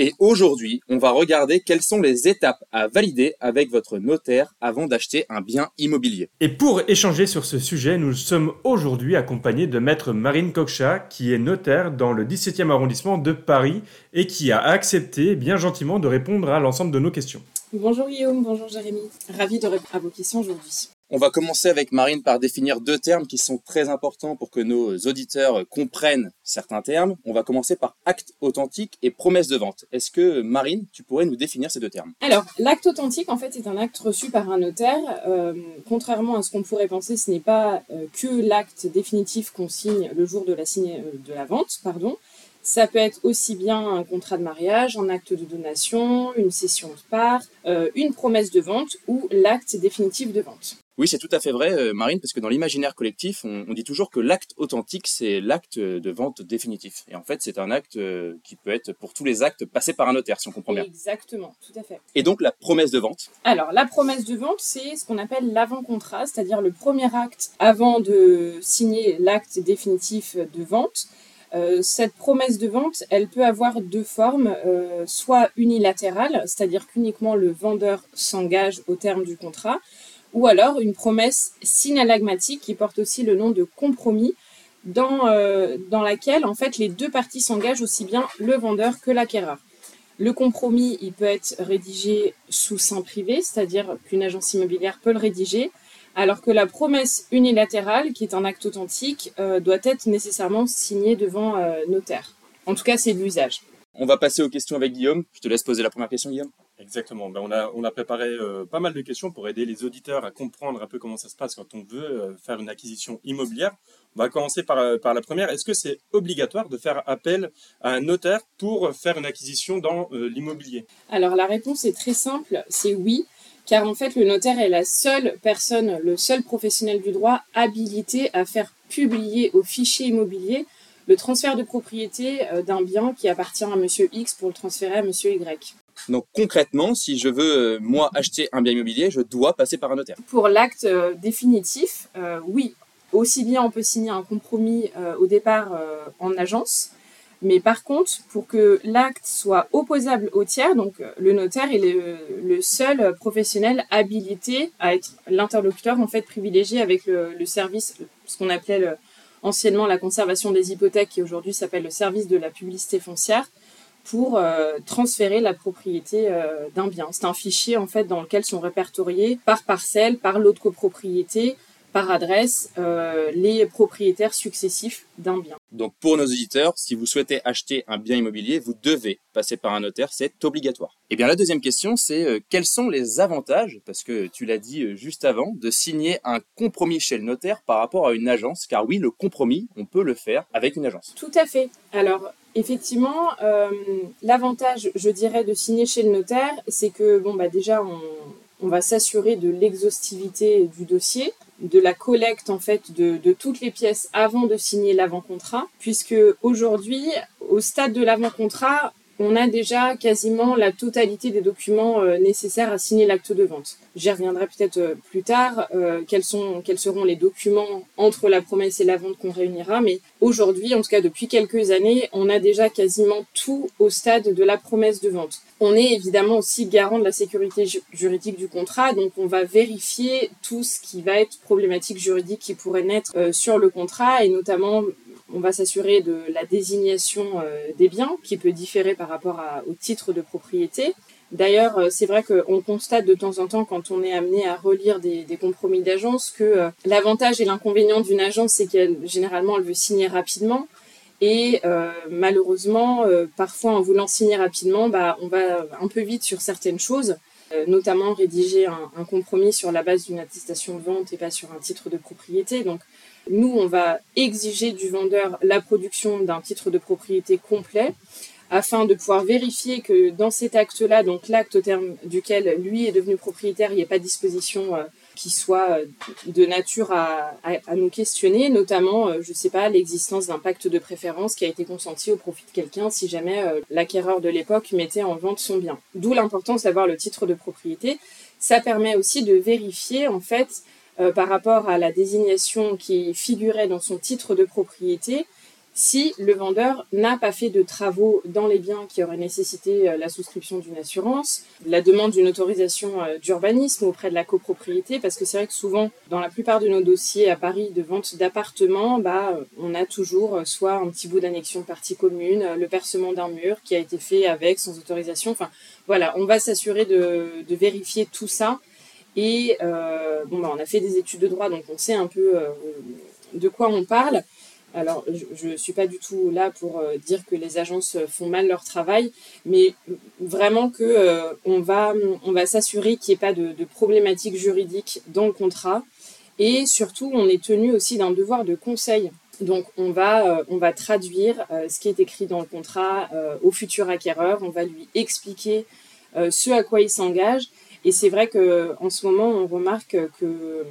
Et aujourd'hui, on va regarder quelles sont les étapes à valider avec votre notaire avant d'acheter un bien immobilier. Et pour échanger sur ce sujet, nous sommes aujourd'hui accompagnés de maître Marine Cocha, qui est notaire dans le 17e arrondissement de Paris et qui a accepté bien gentiment de répondre à l'ensemble de nos questions. Bonjour Guillaume, bonjour Jérémy. Ravi de répondre à vos questions aujourd'hui. On va commencer avec Marine par définir deux termes qui sont très importants pour que nos auditeurs comprennent certains termes. On va commencer par acte authentique et promesse de vente. Est-ce que Marine, tu pourrais nous définir ces deux termes? Alors, l'acte authentique, en fait, est un acte reçu par un notaire. Euh, contrairement à ce qu'on pourrait penser, ce n'est pas euh, que l'acte définitif qu'on signe le jour de la, signe, euh, de la vente, pardon. Ça peut être aussi bien un contrat de mariage, un acte de donation, une cession de part, une promesse de vente ou l'acte définitif de vente. Oui, c'est tout à fait vrai, euh, Marine, parce que dans l'imaginaire collectif, on, dit toujours que l'acte authentique, c'est l'acte de vente définitif. Et en fait, c'est un acte euh, qui peut être pour tous les actes passés par un notaire, si on comprend bien. Exactement, tout à fait. Et donc, la promesse de vente Alors, la promesse de vente, c'est ce qu'on appelle l'avant-contrat, c'est-à-dire le premier acte avant de signer l'acte définitif de vente. Euh, cette promesse de vente, elle peut avoir deux formes, soit unilatérale, c'est-à-dire qu'uniquement le vendeur s'engage au terme du contrat, ou alors une promesse synalagmatique qui porte aussi le nom de compromis, dans, euh, dans laquelle en fait les deux parties s'engagent aussi bien le vendeur que l'acquéreur. Le compromis, il peut être rédigé sous sein privé, c'est-à-dire qu'une agence immobilière peut le rédiger, alors que la promesse unilatérale, qui est un acte authentique, euh, doit être nécessairement signée devant euh, notaire. En tout cas, c'est l'usage. On va passer aux questions avec Guillaume. Je te laisse poser la première question, Guillaume. Exactement. Ben, on, a, préparé euh, pas mal de questions pour aider les auditeurs à comprendre un peu comment ça se passe quand on veut euh, faire une acquisition immobilière. On va commencer par, euh, par la première. Est-ce que c'est obligatoire de faire appel à un notaire pour faire une acquisition dans l'immobilier? Alors la réponse est très simple, c'est oui. Car en fait, le notaire est la seule personne, le seul professionnel du droit habilité à faire publier au fichier immobilier le transfert de propriété d'un bien qui appartient à monsieur X pour le transférer à monsieur Y. Donc concrètement, si je veux euh, moi acheter un bien immobilier, je dois passer par un notaire. Pour l'acte euh, définitif, euh, oui, aussi bien on peut signer un compromis au départ en agence, mais par contre, pour que l'acte soit opposable au tiers, donc le notaire est le, seul professionnel habilité à être l'interlocuteur en fait privilégié avec le, service, ce qu'on appelait anciennement la conservation des hypothèques, qui aujourd'hui s'appelle le service de la publicité foncière pour euh, transférer la propriété euh, d'un bien. C'est un fichier en fait dans lequel sont répertoriés par parcelle, par lot de copropriété, par adresse euh, les propriétaires successifs d'un bien. Donc pour nos auditeurs, si vous souhaitez acheter un bien immobilier, vous devez passer par un notaire, c'est obligatoire. Et eh bien la deuxième question, c'est euh, quels sont les avantages, parce que tu l'as dit euh, juste avant, de signer un compromis chez le notaire par rapport à une agence, car oui, le compromis, on peut le faire avec une agence. Tout à fait. Alors effectivement, l'avantage, je dirais, de signer chez le notaire, c'est que bon bah déjà on, on va s'assurer de l'exhaustivité du dossier de la collecte en fait de, de toutes les pièces avant de signer l'avant-contrat, puisque aujourd'hui, au stade de l'avant-contrat, on a déjà quasiment la totalité des documents euh, nécessaires à signer l'acte de vente. J'y reviendrai peut-être euh, plus tard, euh, quels, sont, quels seront les documents entre la promesse et la vente qu'on réunira, mais aujourd'hui, en tout cas depuis quelques années, on a déjà quasiment tout au stade de la promesse de vente. On est évidemment aussi garant de la sécurité juridique du contrat, donc on va vérifier tout ce qui va être problématique juridique qui pourrait naître sur le contrat, et notamment on va s'assurer de la désignation euh, des biens qui peut différer par rapport au titre de propriété. D'ailleurs, euh, c'est vrai qu'on constate de temps en temps, quand on est amené à relire des, compromis d'agence, que euh, l'avantage et l'inconvénient d'une agence, c'est qu'elle généralement elle veut signer rapidement. Et malheureusement, parfois en voulant signer rapidement, bah, on va un peu vite sur certaines choses, notamment rédiger un, un, compromis sur la base d'une attestation de vente et pas sur un titre de propriété. Donc nous, on va exiger du vendeur la production d'un titre de propriété complet afin de pouvoir vérifier que dans cet acte-là, donc l'acte au terme duquel lui est devenu propriétaire, il n'y a pas de disposition euh, qui soit de nature à, à, nous questionner, notamment, je ne sais pas, l'existence d'un pacte de préférence qui a été consenti au profit de quelqu'un si jamais l'acquéreur de l'époque mettait en vente son bien. D'où l'importance d'avoir le titre de propriété. Ça permet aussi de vérifier, en fait, par rapport à la désignation qui figurait dans son titre de propriété, si le vendeur n'a pas fait de travaux dans les biens qui auraient nécessité euh, la souscription d'une assurance, la demande d'une autorisation euh, d'urbanisme auprès de la copropriété, parce que c'est vrai que souvent, dans la plupart de nos dossiers à Paris de vente d'appartements, bah, euh, on a toujours soit un petit bout d'annexion de partie commune, le percement d'un mur qui a été fait avec, sans autorisation. Enfin, voilà, on va s'assurer de, vérifier tout ça. Et bon, bah, on a fait des études de droit, donc on sait un peu de quoi on parle. Alors, je ne suis pas du tout là pour euh, dire que les agences font mal leur travail, mais vraiment que euh, on va, on va s'assurer qu'il n'y ait pas de, de problématiques juridiques dans le contrat. Et surtout, on est tenu aussi d'un devoir de conseil. Donc, on va, euh, on va traduire ce qui est écrit dans le contrat au futur acquéreur. On va lui expliquer ce à quoi il s'engage. Et c'est vrai qu'en ce moment, on remarque que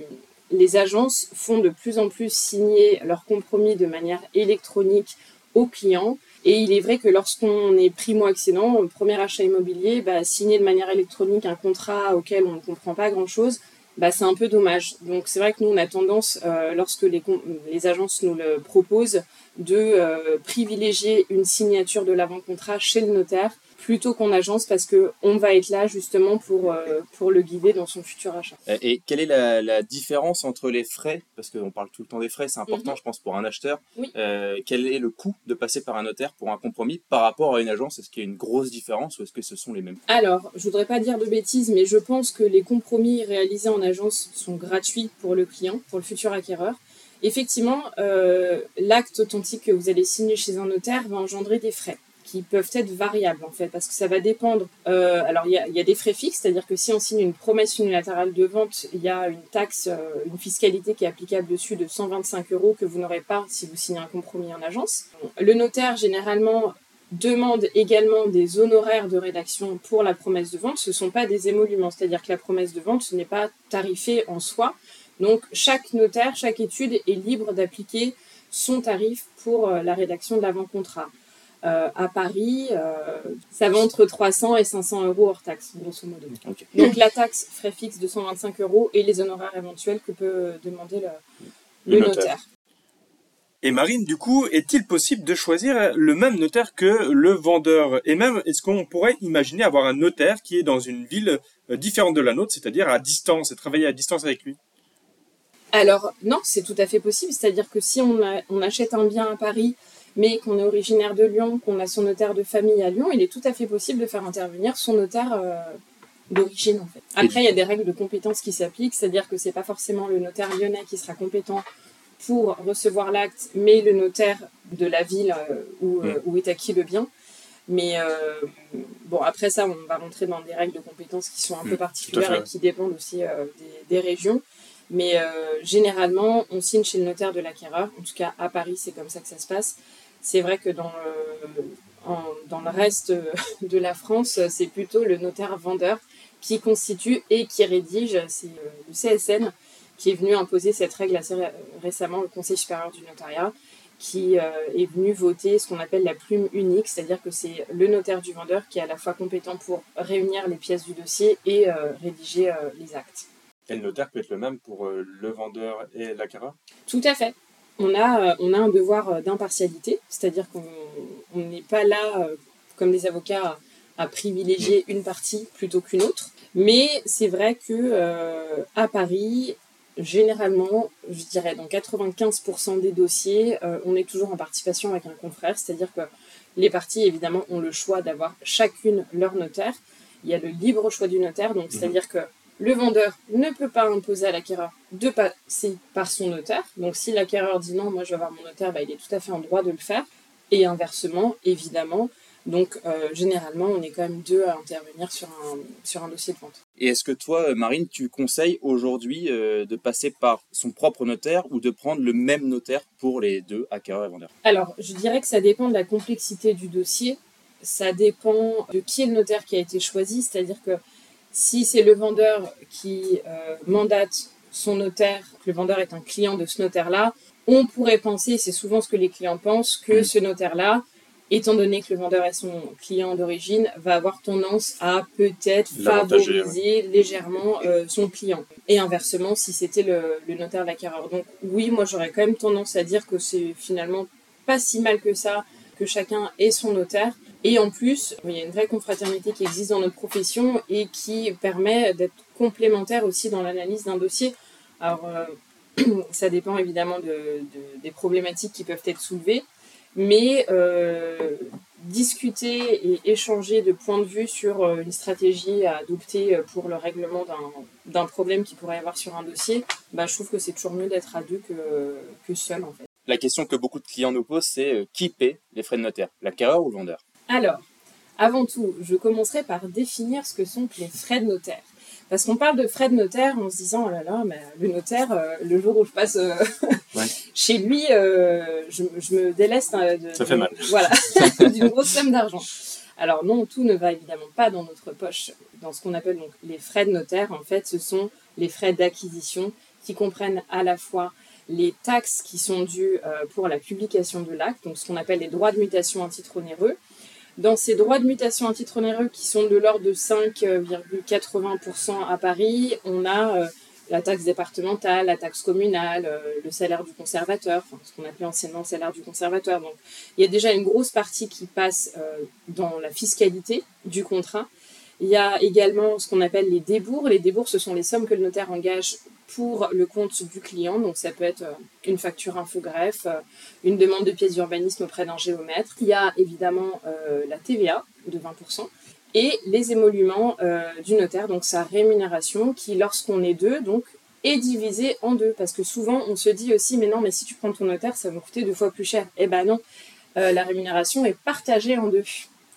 les agences font de plus en plus signer leurs compromis de manière électronique aux clients. Et il est vrai que lorsqu'on est primo-accédant, premier achat immobilier, bah, signer de manière électronique un contrat auquel on ne comprend pas grand-chose, bah, c'est un peu dommage. Donc c'est vrai que nous, on a tendance, euh, lorsque les, les, agences nous le proposent, de euh, privilégier une signature de l'avant-contrat chez le notaire plutôt qu'en agence parce que on va être là justement pour, euh, pour le guider dans son futur achat. Et quelle est la, différence entre les frais Parce qu'on parle tout le temps des frais, c'est important, mhm. je pense, pour un acheteur. Euh, quel est le coût de passer par un notaire pour un compromis par rapport à une agence? Est-ce qu'il y a une grosse différence ou est-ce que ce sont les mêmes Alors, je voudrais pas dire de bêtises, mais je pense que les compromis réalisés en agence sont gratuits pour le client, pour le futur acquéreur. Effectivement, euh, l'acte authentique que vous allez signer chez un notaire va engendrer des frais qui peuvent être variables en fait, parce que ça va dépendre. Euh, alors il y a, des frais fixes, c'est-à-dire que si on signe une promesse unilatérale de vente, il y a une taxe, euh, une fiscalité qui est applicable dessus de 125 euros que vous n'aurez pas si vous signez un compromis en agence. Le notaire généralement demande également des honoraires de rédaction pour la promesse de vente. Ce ne sont pas des émoluments, c'est-à-dire que la promesse de vente n'est pas tarifé en soi. Donc chaque notaire, chaque étude est libre d'appliquer son tarif pour euh, la rédaction de l'avant-contrat. Euh, à Paris, euh, ça va entre 300 et 500 euros hors taxe, grosso modo. Donc la taxe frais fixe de 125 euros et les honoraires éventuels que peut demander le, notaire. Et Marine, du coup, est-il possible de choisir le même notaire que le vendeur? Et même, est-ce qu'on pourrait imaginer avoir un notaire qui est dans une ville euh, différente de la nôtre, c'est-à-dire à distance, et travailler à distance avec lui? Alors, non, c'est tout à fait possible. C'est-à-dire que si on achète un bien à Paris mais qu'on est originaire de Lyon, qu'on a son notaire de famille à Lyon, il est tout à fait possible de faire intervenir son notaire euh, d'origine en fait. Après, il y a des règles de compétence qui s'appliquent, c'est-à-dire que c'est pas forcément le notaire lyonnais qui sera compétent pour recevoir l'acte, mais le notaire de la ville euh, où, euh, mm. où, est acquis le bien. Mais bon, après ça, on va rentrer dans des règles de compétence qui sont un peu mm. particulières et qui dépendent aussi des, des, régions. Mais généralement, on signe chez le notaire de l'acquéreur. En tout cas, à Paris, c'est comme ça que ça se passe. C'est vrai que dans le, dans le reste de la France, c'est plutôt le notaire vendeur qui constitue et qui rédige, c'est euh, le CSN qui est venu imposer cette règle assez récemment, le Conseil supérieur du notariat, qui euh, est venu voter ce qu'on appelle la plume unique, c'est-à-dire que c'est le notaire du vendeur qui est à la fois compétent pour réunir les pièces du dossier et euh, rédiger les actes. Et le notaire peut être le même pour le vendeur et l'acquéreur? Tout à fait on a, euh, on a un devoir euh, d'impartialité, c'est-à-dire qu'on n'est pas là, euh, comme des avocats, à, privilégier une partie plutôt qu'une autre. Mais c'est vrai que à Paris, généralement, je dirais dans 95% des dossiers, on est toujours en participation avec un confrère, c'est-à-dire que les parties, évidemment, ont le choix d'avoir chacune leur notaire. Il y a le libre choix du notaire, donc mhm. c'est-à-dire que le vendeur ne peut pas imposer à l'acquéreur de passer par son notaire. Donc si l'acquéreur dit non, moi je veux avoir mon notaire, bah, il est tout à fait en droit de le faire. Et inversement, évidemment. Donc euh, généralement, on est quand même deux à intervenir sur un, sur un dossier de vente. Et est-ce que toi, Marine, tu conseilles aujourd'hui euh, de passer par son propre notaire ou de prendre le même notaire pour les deux acquéreurs et vendeurs? Alors, je dirais que ça dépend de la complexité du dossier. Ça dépend de qui est le notaire qui a été choisi. C'est-à-dire que si c'est le vendeur qui euh, mandate son notaire, que le vendeur est un client de ce notaire-là, on pourrait penser, c'est souvent ce que les clients pensent, que ce notaire-là, étant donné que le vendeur est son client d'origine, va avoir tendance à peut-être favoriser légèrement euh, son client. Et inversement, si c'était le, le notaire l'acquéreur. Donc oui, moi j'aurais quand même tendance à dire que c'est finalement pas si mal que ça que chacun ait son notaire. Et en plus, il y a une vraie confraternité qui existe dans notre profession et qui permet d'être complémentaire aussi dans l'analyse d'un dossier. Alors, euh, ça dépend évidemment de, de- des problématiques qui peuvent être soulevées, mais euh, discuter et échanger de points de vue sur euh, une stratégie à adopter pour le règlement d'un- problème qui pourrait y avoir sur un dossier, bah, je trouve que c'est toujours mieux d'être à deux que, que seul en fait. La question que beaucoup de clients nous posent, c'est qui paie les frais de notaire? L'acquéreur ou le vendeur? Alors, avant tout, je commencerai par définir ce que sont les frais de notaire. Parce qu'on parle de frais de notaire en se disant, oh là là, mais le notaire, euh, le jour où je passe euh, Ouais. chez lui, euh, je, je me déleste de, Ça fait mal. Voilà, d'une grosse somme d'argent. Alors non, tout ne va évidemment pas dans notre poche. Dans ce qu'on appelle donc les frais de notaire, en fait, ce sont les frais d'acquisition qui comprennent à la fois les taxes qui sont dues pour la publication de l'acte, donc ce qu'on appelle les droits de mutation à titre onéreux. Dans ces droits de mutation à titre onéreux qui sont de l'ordre de 5,80% à Paris, on a euh, la taxe départementale, la taxe communale, euh, le salaire du conservateur, ce qu'on appelait anciennement le salaire du conservateur. Donc il y a déjà une grosse partie qui passe euh, dans la fiscalité du contrat. Il y a également ce qu'on appelle les débours. Les débours, ce sont les sommes que le notaire engage pour le compte du client. Donc ça peut être euh, une facture infogreffe, euh, une demande de pièce d'urbanisme auprès d'un géomètre. Il y a évidemment euh, la TVA de 20% et les émoluments euh, du notaire, donc sa rémunération qui, lorsqu'on est deux, donc est divisée en deux. Parce que souvent, on se dit aussi, mais non, mais si tu prends ton notaire, ça va me coûter deux fois plus cher. Eh ben non, Euh, la rémunération est partagée en deux.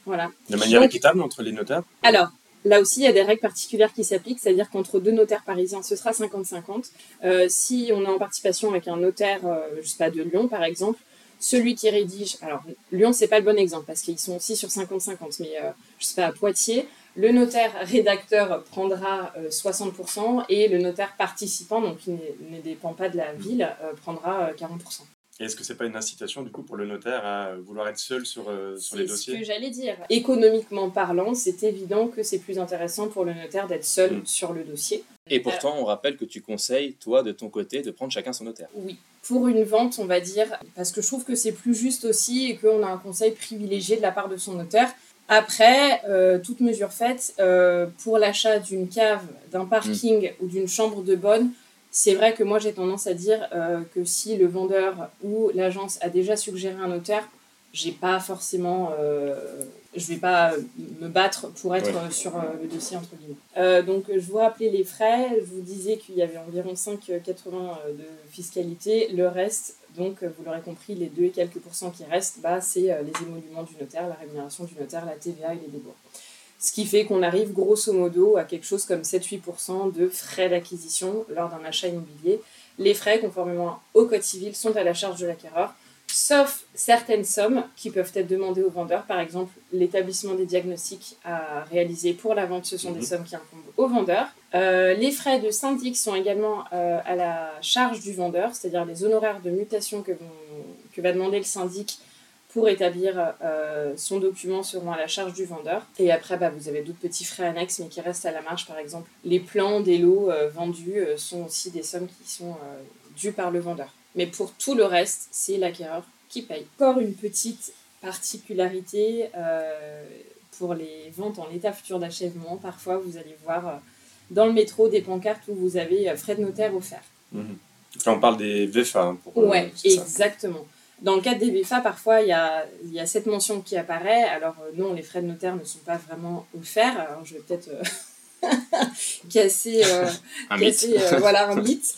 Voilà. De manière Donc- équitable entre les notaires? Alors, là aussi, il y a des règles particulières qui s'appliquent, c'est-à-dire qu'entre deux notaires parisiens, ce sera 50-50. Euh, si on est en participation avec un notaire, euh, je sais pas, de Lyon, par exemple, celui qui rédige, alors Lyon, c'est pas le bon exemple, parce qu'ils sont aussi sur 50-50, mais euh, je sais pas, à Poitiers, le notaire rédacteur prendra euh, 60% et le notaire participant, donc qui ne dépend pas de la ville, euh, prendra euh, 40%. Et est-ce que c'est pas une incitation du coup pour le notaire à vouloir être seul sur, euh, sur les C'est ce dossiers que j'allais dire. Économiquement parlant, c'est évident que c'est plus intéressant pour le notaire d'être seul Mm. sur le dossier. Et pourtant, on rappelle que tu conseilles, toi, de ton côté, de prendre chacun son notaire. Oui. Pour une vente, on va dire, parce que je trouve que c'est plus juste aussi et qu'on a un conseil privilégié de la part de son notaire. Après, euh, toute mesure faite, euh, pour l'achat d'une cave, d'un parking ou d'une chambre de bonne, c'est vrai que moi j'ai tendance à dire euh, que si le vendeur ou l'agence a déjà suggéré un notaire, j'ai pas forcément, euh, je vais pas me battre pour être Ouais. sur euh, le dossier entre guillemets. Donc je vous rappelais les frais, je vous disais qu'il y avait environ 5,80 euh, de fiscalité, le reste, donc vous l'aurez compris, les 2 et quelques pourcents qui restent, bah, c'est les émoluments du notaire, la rémunération du notaire, la TVA et les débours. Ce qui fait qu'on arrive grosso modo à quelque chose comme 7-8% de frais d'acquisition lors d'un achat immobilier. Les frais, conformément au Code civil, sont à la charge de l'acquéreur, sauf certaines sommes qui peuvent être demandées au vendeur. Par exemple, l'établissement des diagnostics à réaliser pour la vente, ce sont des Mhm. sommes qui incombent au vendeur. Euh, les frais de syndic sont également euh, à la charge du vendeur, c'est-à-dire les honoraires de mutation que, vont- que va demander le syndic pour établir euh, son document seront à la charge du vendeur. Et après, bah, vous avez d'autres petits frais annexes, mais qui restent à la marge. Par exemple, les plans des lots euh, vendus euh, sont aussi des sommes qui sont dues par le vendeur. Mais pour tout le reste, c'est l'acquéreur qui paye. Encore une petite particularité pour les ventes en état futur d'achèvement. Parfois, vous allez voir dans le métro des pancartes où vous avez frais de notaire offerts. Mhm. Là, on parle des VFA. hein, pour, Ouais, ça. Dans le cadre des VFA, parfois, il y a, il y a cette mention qui apparaît. Alors, euh, non, les frais de notaire ne sont pas vraiment offerts. Alors, je vais peut-être euh, casser, euh, Un mythe. euh, voilà, un mythe.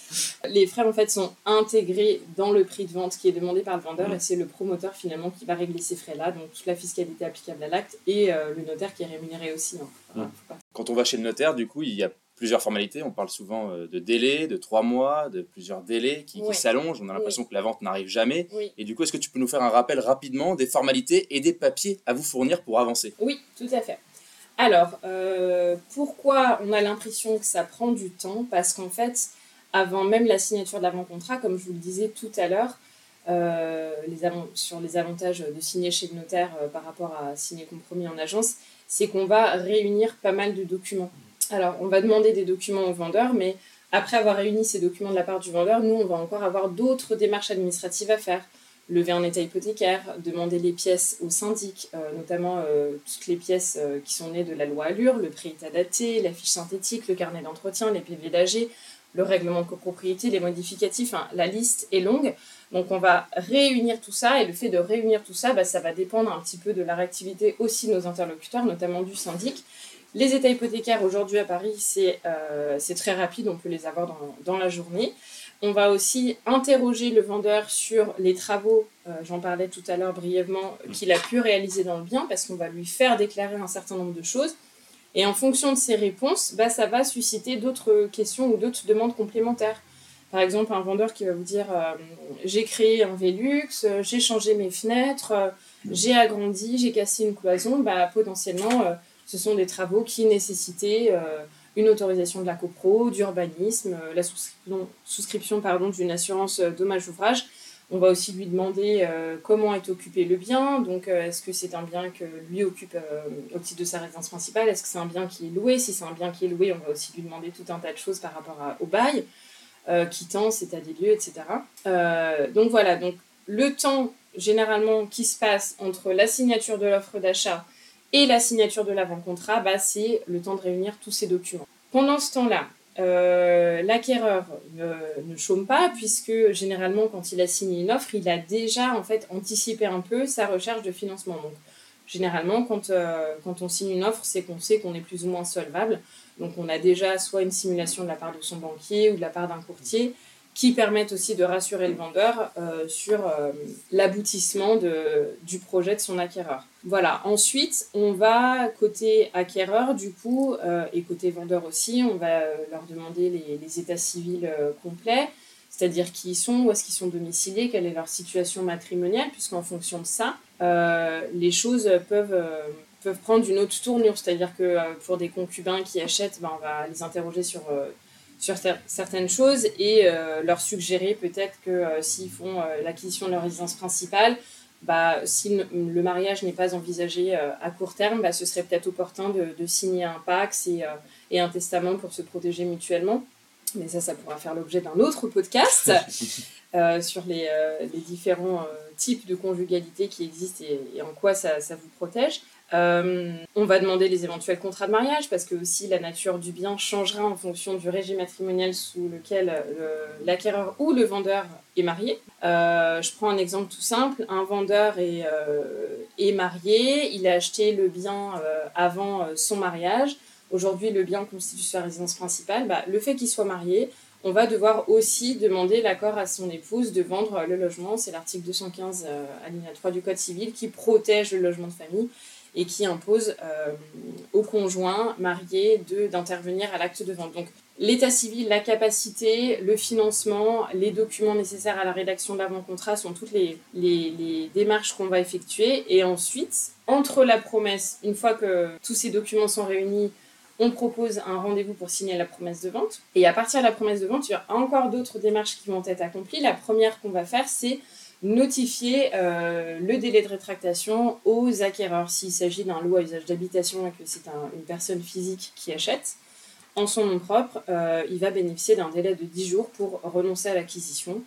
Les frais, en fait, sont intégrés dans le prix de vente qui est demandé par le vendeur Mhm. et c'est le promoteur, finalement, qui va régler ces frais-là. Donc, toute la fiscalité applicable à l'acte et euh, le notaire qui est rémunéré aussi. hein. Voilà, pas- Quand on va chez le notaire, du coup, il y a plusieurs formalités. On parle souvent euh, de délais, de trois mois, de plusieurs délais qui, s'allongent. On a l'impression que la vente n'arrive jamais. Oui. Et du coup, est-ce que tu peux nous faire un rappel rapidement des formalités et des papiers à vous fournir pour avancer? Oui, tout à fait. Alors, euh, pourquoi on a l'impression que ça prend du temps? Parce qu'en fait, avant même la signature de l'avant-contrat, comme je vous le disais tout à l'heure, euh, sur les avantages de signer chez le notaire euh, par rapport à signer compromis en agence, c'est qu'on va réunir pas mal de documents. Alors, on va demander des documents au vendeur, mais après avoir réuni ces documents de la part du vendeur, nous, on va encore avoir d'autres démarches administratives à faire. Lever un état hypothécaire, demander les pièces au syndic, euh, notamment toutes les pièces qui sont nées de la loi Allure, le pré-état daté, la fiche synthétique, le carnet d'entretien, les PV d'AG, le règlement de copropriété, les modificatifs, la liste est longue. Donc on va réunir tout ça et le fait de réunir tout ça, bah, ça va dépendre un petit peu de la réactivité aussi de nos interlocuteurs, notamment du syndic. Les états hypothécaires aujourd'hui à Paris, c'est euh, très rapide, on peut les avoir dans, la journée. On va aussi interroger le vendeur sur les travaux, euh, j'en parlais tout à l'heure brièvement, qu'il a pu réaliser dans le bien, parce qu'on va lui faire déclarer un certain nombre de choses. Et en fonction de ces réponses, bah, ça va susciter d'autres questions ou d'autres demandes complémentaires. Par exemple, un vendeur qui va vous dire euh, j'ai créé un Velux, j'ai changé mes fenêtres, j'ai agrandi, j'ai cassé une cloison, bah, potentiellement, ce sont des travaux qui nécessitaient une autorisation de la copro, d'urbanisme, la souscription, pardon, d'une assurance dommage ouvrage. On va aussi lui demander comment est occupé le bien. Donc, est-ce que c'est un bien que lui occupe au titre de sa résidence principale? Est-ce que c'est un bien qui est loué? Si c'est un bien qui est loué, on va aussi lui demander tout un tas de choses par rapport au bail euh, quittance, état des lieux, etc. Euh, donc voilà, donc le temps généralement qui se passe entre la signature de l'offre d'achat et la signature de l'avant-contrat, bah, c'est le temps de réunir tous ces documents. Pendant ce temps-là, euh, l'acquéreur ne, chôme pas puisque généralement quand il a signé une offre, il a déjà en fait anticipé un peu sa recherche de financement. Donc généralement quand, euh, quand on signe une offre, c'est qu'on sait qu'on est plus ou moins solvable. Donc on a déjà soit une simulation de la part de son banquier ou de la part d'un courtier qui permettent aussi de rassurer le vendeur euh, sur euh, l'aboutissement du projet de son acquéreur. Voilà, ensuite on va côté acquéreur du coup euh, et côté vendeur aussi, on va leur demander les, états civils complets, c'est-à-dire qui ils sont, où est-ce qu'ils sont domiciliés, quelle est leur situation matrimoniale, puisqu'en fonction de ça, les choses peuvent peuvent prendre une autre tournure. C'est-à-dire que pour des concubins qui achètent, ben, on va les interroger sur, euh, sur certaines choses et euh, leur suggérer peut-être que s'ils font l'acquisition de leur résidence principale, bah, si le mariage n'est pas envisagé à court terme, bah, ce serait peut-être opportun de, de, signer un pax et, et, un testament pour se protéger mutuellement. Mais ça, ça pourra faire l'objet d'un autre podcast sur les, les différents types de conjugalité qui existent et, et en quoi ça, ça, vous protège. Euh, on va demander les éventuels contrats de mariage parce que aussi la nature du bien changera en fonction du régime matrimonial sous lequel euh, l'acquéreur ou le vendeur est marié. Euh, je prends un exemple tout simple. Un vendeur est, marié, il a acheté le bien avant son mariage. Aujourd'hui, le bien constitue sa résidence principale. Bah, le fait qu'il soit marié, on va devoir aussi demander l'accord à son épouse de vendre le logement. C'est l'article 215 alinéa 3 du Code civil qui protège le logement de famille et qui impose euh, au conjoint marié d'intervenir à l'acte de vente. Donc l'état civil, la capacité, le financement, les documents nécessaires à la rédaction de l'avant-contrat sont toutes les, les, démarches qu'on va effectuer. Et ensuite, entre la promesse, une fois que tous ces documents sont réunis, on propose un rendez-vous pour signer la promesse de vente. Et à partir de la promesse de vente, il y a encore d'autres démarches qui vont être accomplies. La première qu'on va faire, c'est notifier euh, le délai de rétractation aux acquéreurs s'il s'agit d'un lot à usage d'habitation et que c'est une personne physique qui achète. En son nom propre, euh, il va bénéficier d'un délai de 10 jours pour renoncer à l'acquisition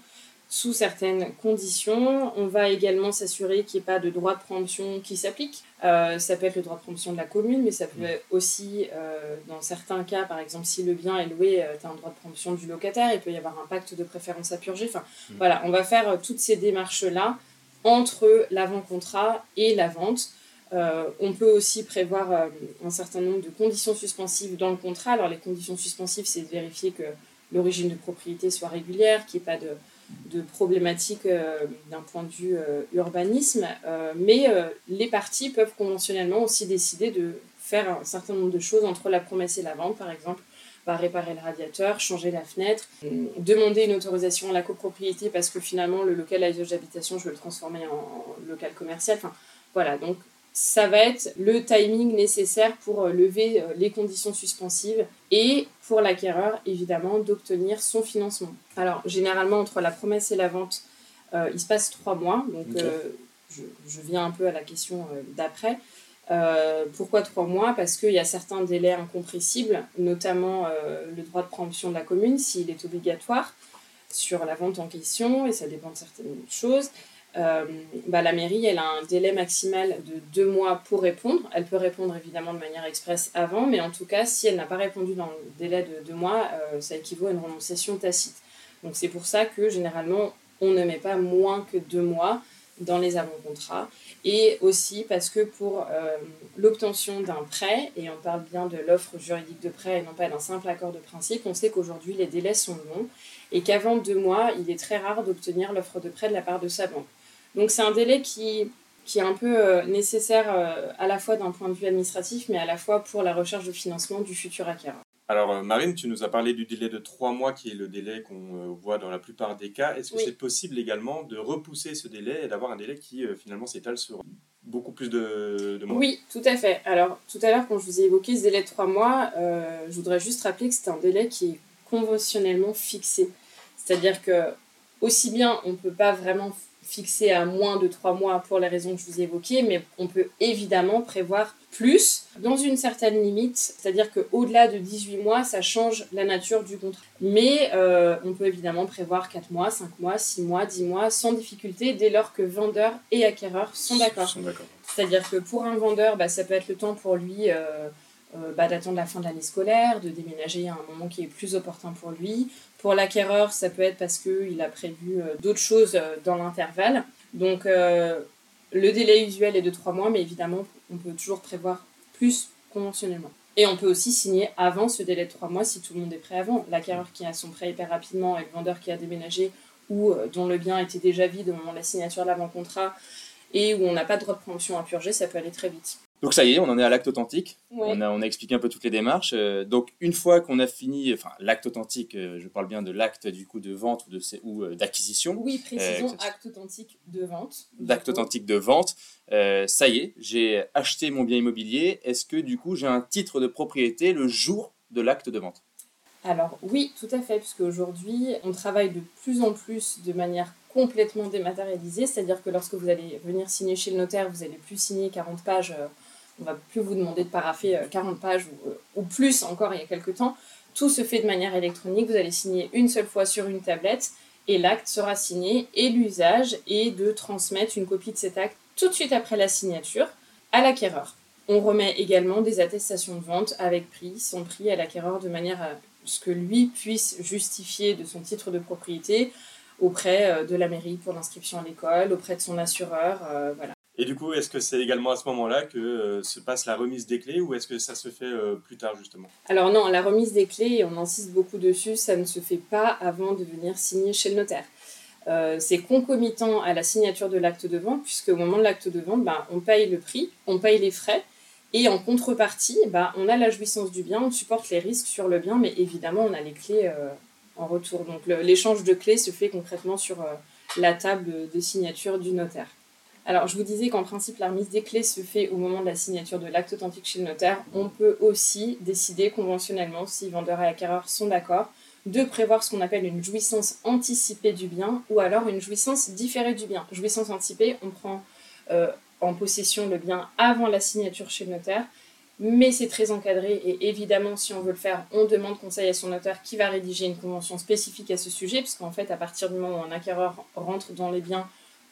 sous certaines conditions. On va également s'assurer qu'il n'y ait pas de droit de préemption qui s'applique. Euh, ça peut être le droit de préemption de la commune, mais ça peut être aussi, euh, dans certains cas, par exemple, si le bien est loué, euh, tu as un droit de préemption du locataire, il peut y avoir un pacte de préférence à purger. Enfin, mm. voilà, on va faire toutes ces démarches-là entre l'avant-contrat et la vente. on peut aussi prévoir un certain nombre de conditions suspensives dans le contrat. Alors, les conditions suspensives, c'est de vérifier que l'origine de propriété soit régulière, qu'il n'y ait pas de de problématiques euh, d'un point de vue euh, urbanisme, euh, mais les parties peuvent conventionnellement aussi décider de faire un certain nombre de choses entre la promesse et la vente, par exemple, va réparer le radiateur, changer la fenêtre, demander une autorisation à la copropriété parce que finalement le local à usage d'habitation, je veux le transformer en local commercial. Enfin, voilà, donc ça va être le timing nécessaire pour euh, lever euh, les conditions suspensives et pour l'acquéreur, évidemment, d'obtenir son financement. Alors, généralement, entre la promesse et la vente, euh, il se passe trois mois. Donc, je, je, viens un peu à la question d'après. pourquoi trois mois? Parce qu'il y a certains délais incompressibles, notamment le droit de préemption de la commune, s'il est obligatoire sur la vente en question, et ça dépend de certaines choses. Euh, bah, la mairie, elle a un délai maximal de deux mois pour répondre. Elle peut répondre évidemment de manière express avant, mais en tout cas, si elle n'a pas répondu dans le délai de deux mois, euh, ça équivaut à une renonciation tacite. Donc c'est pour ça que généralement, on ne met pas moins que deux mois dans les avant-contrats. Et aussi parce que pour euh, l'obtention d'un prêt, et on parle bien de l'offre juridique de prêt et non pas d'un simple accord de principe, on sait qu'aujourd'hui les délais sont longs et qu'avant deux mois, il est très rare d'obtenir l'offre de prêt de la part de sa banque. Donc c'est un délai qui, qui est un peu euh, nécessaire euh, à la fois d'un point de vue administratif, mais à la fois pour la recherche de financement du futur acquéreur. Alors euh, Marine, tu nous as parlé du délai de trois mois qui est le délai qu'on voit dans la plupart des cas. Est-ce que c'est possible également de repousser ce délai et d'avoir un délai qui finalement s'étale sur beaucoup plus de, mois? Oui, tout à fait. Alors tout à l'heure quand je vous ai évoqué ce délai de trois mois, je voudrais juste rappeler que c'est un délai qui est conventionnellement fixé. C'est-à-dire que aussi bien on ne peut pas vraiment fixé à moins de trois mois pour les raisons que je vous ai évoquées, mais on peut évidemment prévoir plus dans une certaine limite, c'est-à-dire qu'au-delà de 18 mois, ça change la nature du contrat. Mais euh, on peut évidemment prévoir 4 mois, 5 mois, 6 mois, 10 mois sans difficulté dès lors que vendeur et acquéreur sont d'accord. C'est-à-dire que pour un vendeur, bah, ça peut être le temps pour lui euh, euh, bah, d'attendre la fin de l'année scolaire, de déménager à un moment qui est plus opportun pour lui. Pour l'acquéreur, ça peut être parce qu'il a prévu euh, d'autres choses euh, dans l'intervalle. Donc le délai usuel est de 3 mois, mais évidemment, on peut toujours prévoir plus conventionnellement. Et on peut aussi signer avant ce délai de 3 mois si tout le monde est prêt avant. L'acquéreur qui a son prêt hyper rapidement et le vendeur qui a déménagé ou dont le bien était déjà vide au moment de la signature de l'avant-contrat et où on n'a pas de droit de promotion à purger, ça peut aller très vite. Donc ça y est, on en est à l'acte authentique. On, a, on, a, expliqué un peu toutes les démarches. Euh, donc une fois qu'on a fini, enfin l'acte authentique, euh, je parle bien de l'acte du coup de vente ou de ou euh, d'acquisition. Oui, précisons acte authentique de vente. D'acte authentique de vente. ça y est, j'ai acheté mon bien immobilier. Est-ce que du coup j'ai un titre de propriété le jour de l'acte de vente? Alors oui, tout à fait, puisque aujourd'hui on travaille de plus en plus de manière complètement dématérialisée, c'est-à-dire que lorsque vous allez venir signer chez le notaire, vous n'allez plus signer 40 pages on va plus vous demander de paraffer 40 euh, pages euh, ou, plus encore il y a quelques temps. Tout se fait de manière électronique. Vous allez signer une seule fois sur une tablette et l'acte sera signé. Et l'usage est de transmettre une copie de cet acte tout de suite après la signature à l'acquéreur. On remet également des attestations de vente avec prix, son prix à l'acquéreur de manière à ce que lui puisse justifier de son titre de propriété auprès euh, de la mairie pour l'inscription à l'école, auprès de son assureur, voilà. Et du coup, est-ce que c'est également à ce moment-là que euh, se passe la remise des clés ou est-ce que ça se fait euh, plus tard justement? Alors non, la remise des clés, on insiste beaucoup dessus, ça ne se fait pas avant de venir signer chez le notaire. Euh, c'est concomitant à la signature de l'acte de vente, puisque au moment de l'acte de vente, ben, on paye le prix, on paye les frais, et en contrepartie, ben, on a la jouissance du bien, on supporte les risques sur le bien, mais évidemment, on a les clés en retour. Donc l'échange de clés se fait concrètement sur la table de signature du notaire. Alors, je vous disais qu'en principe, la remise des clés se fait au moment de la signature de l'acte authentique chez le notaire. On peut aussi décider conventionnellement, si vendeur et acquéreur sont d'accord, de prévoir ce qu'on appelle une jouissance anticipée du bien ou alors une jouissance différée du bien. Jouissance anticipée, on prend euh, en possession le bien avant la signature chez le notaire, mais c'est très encadré et évidemment, si on veut le faire, on demande conseil à son notaire qui va rédiger une convention spécifique à ce sujet, puisqu'en fait, à partir du moment où un acquéreur rentre dans les biens,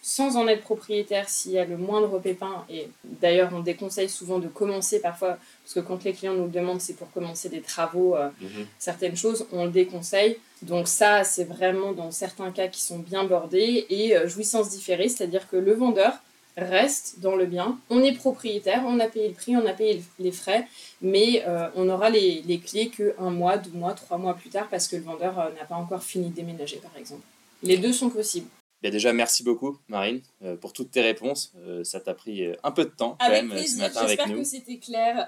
sans en être propriétaire s'il y a le moindre pépin. Et d'ailleurs, on déconseille souvent de commencer parfois, parce que quand les clients nous le demandent, c'est pour commencer des travaux, euh, mhm. certaines choses, on le déconseille. Donc ça, c'est vraiment dans certains cas qui sont bien bordés. Et euh, jouissance différée, c'est-à-dire que le vendeur reste dans le bien, on est propriétaire, on a payé le prix, on a payé les frais, mais euh, on aura les, les clés que un mois, deux mois, trois mois plus tard, parce que le vendeur n'a pas encore fini de déménager, par exemple. Les deux sont possibles déjà, merci beaucoup, Marine, euh, pour toutes tes réponses. Euh, ça t'a pris euh, un peu de temps quand même ce matin avec nous. J'espère que c'était clair.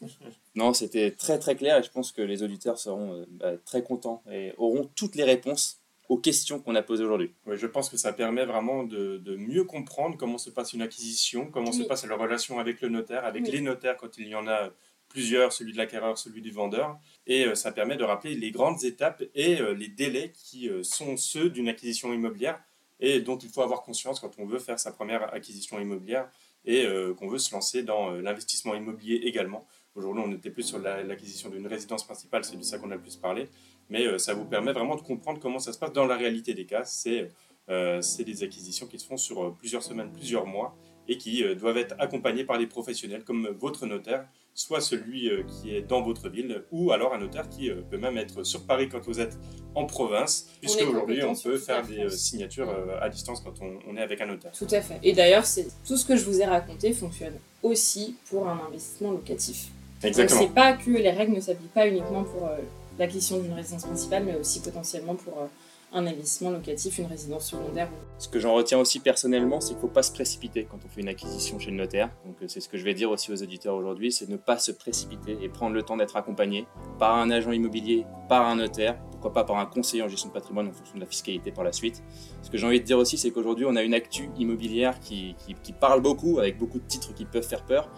non, c'était très très clair et je pense que les auditeurs seront bah, très contents et auront toutes les réponses aux questions qu'on a posées aujourd'hui. Oui, je pense que ça permet vraiment de, de mieux comprendre comment se passe une acquisition, comment se passe la relation avec le notaire, avec Oui. les notaires quand il y en a plusieurs, celui de l'acquéreur, celui du vendeur. Et euh, ça permet de rappeler les grandes étapes et euh, les délais qui euh, sont ceux d'une acquisition immobilière et dont il faut avoir conscience quand on veut faire sa première acquisition immobilière et euh, qu'on veut se lancer dans euh, l'investissement immobilier également. Aujourd'hui, on était plus sur la- l'acquisition d'une résidence principale, c'est de ça qu'on a le plus parlé, mais euh, ça vous permet vraiment de comprendre comment ça se passe dans la réalité des cas. C'est des acquisitions qui se font sur plusieurs semaines, plusieurs mois et qui doivent être accompagnées par des professionnels comme votre notaire, soit celui euh, qui est dans votre ville ou alors un notaire qui euh, peut même être sur Paris quand vous êtes en province, puisque aujourd'hui on peut faire des euh, signatures à distance quand on, on est avec un notaire. Tout à fait. Et d'ailleurs, tout ce que je vous ai raconté fonctionne aussi pour un investissement locatif. Donc Exactement. c'est pas que les règles ne s'appliquent pas uniquement pour euh, l'acquisition d'une résidence principale, mais aussi potentiellement pour euh, un investissement locatif, une résidence secondaire. Ce que j'en retiens aussi personnellement, c'est qu'il ne faut pas se précipiter quand on fait une acquisition chez le notaire. Donc euh, c'est ce que je vais dire aussi aux auditeurs aujourd'hui, c'est ne pas se précipiter et prendre le temps d'être accompagné par un agent immobilier, par un notaire, pourquoi pas par un conseiller en gestion de patrimoine en fonction de la fiscalité par la suite. Ce que j'ai envie de dire aussi, c'est qu'aujourd'hui on a une actu immobilière qui, qui- qui parle beaucoup, avec beaucoup de titres qui peuvent faire peur.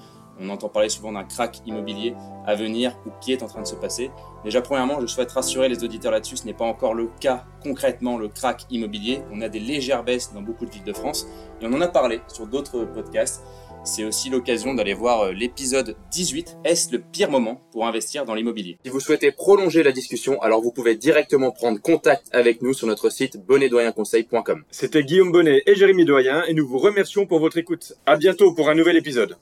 On entend parler souvent d'un crack immobilier à venir ou qui est en train de se passer. Déjà, premièrement, je souhaite rassurer les auditeurs là-dessus, ce n'est pas encore le cas concrètement, le crack immobilier. On a des légères baisses dans beaucoup de villes de France et on en a parlé sur d'autres podcasts. C'est aussi l'occasion d'aller voir euh, l'épisode 18. Est-ce le pire moment pour investir dans l'immobilier? Si vous souhaitez prolonger la discussion, alors vous pouvez directement prendre contact avec nous sur notre site bonnetdoyenconseil.com. C'était Guillaume Bonnet et Jérémy Doyen et nous vous remercions pour votre écoute. À bientôt pour un nouvel épisode.